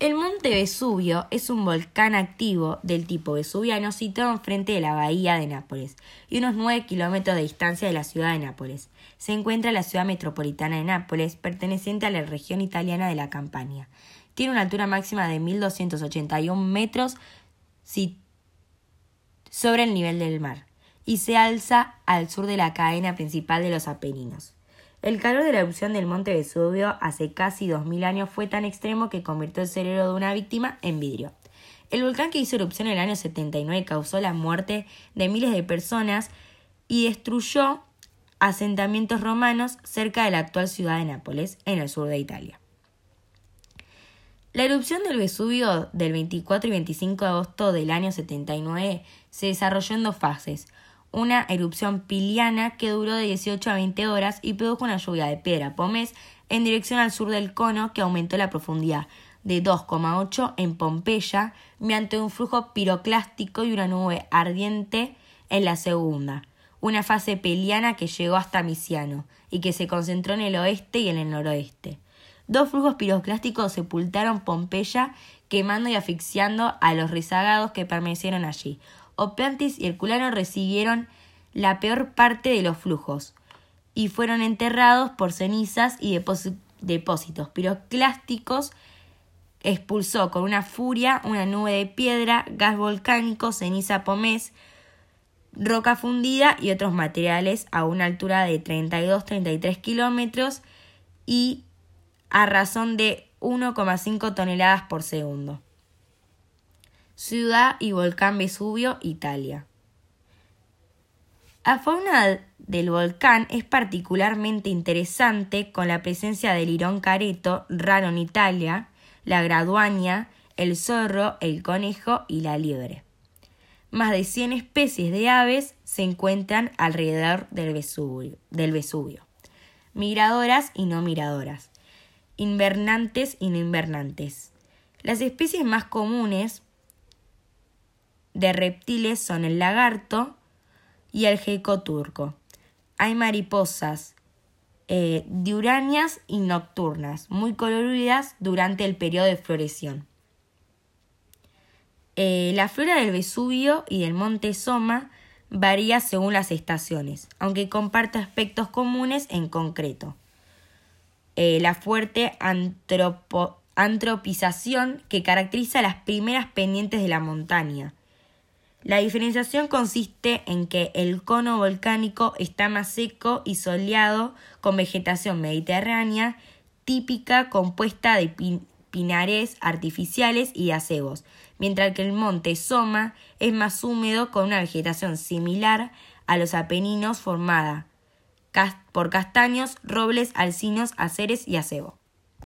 El monte Vesubio es un volcán activo del tipo vesuviano situado enfrente de la bahía de Nápoles y unos 9 kilómetros de distancia de la ciudad de Nápoles. Se encuentra en la ciudad metropolitana de Nápoles, perteneciente a la región italiana de la Campania. Tiene una altura máxima de 1.281 metros sobre el nivel del mar y se alza al sur de la cadena principal de los Apeninos. El calor de la erupción del monte Vesubio hace casi 2000 años fue tan extremo que convirtió el cerebro de una víctima en vidrio. El volcán que hizo erupción en el año 79 causó la muerte de miles de personas y destruyó asentamientos romanos cerca de la actual ciudad de Nápoles, en el sur de Italia. La erupción del Vesubio del 24 y 25 de agosto del año 79 se desarrolló en dos fases una erupción piliana que duró de 18 a 20 horas y produjo una lluvia de piedra pomés en dirección al sur del cono que aumentó la profundidad de 2,8 en Pompeya mediante un flujo piroclástico y una nube ardiente en la segunda, una fase peliana que llegó hasta Misiano y que se concentró en el oeste y en el noroeste. Dos flujos piroclásticos sepultaron Pompeya quemando y asfixiando a los rezagados que permanecieron allí, Opeantis y Herculano recibieron la peor parte de los flujos y fueron enterrados por cenizas y depósitos piroclásticos. Expulsó con una furia una nube de piedra, gas volcánico, ceniza pomés, roca fundida y otros materiales a una altura de 32-33 kilómetros y a razón de 1,5 toneladas por segundo. Ciudad y volcán Vesubio, Italia. La fauna del volcán es particularmente interesante con la presencia del lirón careto, raro en Italia, la graduaña, el zorro, el conejo y la liebre. Más de 100 especies de aves se encuentran alrededor del Vesubio, del. Migradoras y no migradoras. Invernantes y no invernantes. Las especies más comunes de reptiles son el lagarto y el gecko turco. Hay mariposas eh, y nocturnas, muy coloridas durante el periodo de floración. Eh, la flora del Vesubio y del monte Soma varía según las estaciones, aunque comparte aspectos comunes en concreto. Eh, la fuerte antropización que caracteriza las primeras pendientes de la montaña, la diferenciación consiste en que el cono volcánico está más seco y soleado con vegetación mediterránea típica compuesta de pinares artificiales y acebos, mientras que el monte Soma es más húmedo con una vegetación similar a los Apeninos formada por castaños, robles, alcinos, aceres y acebo.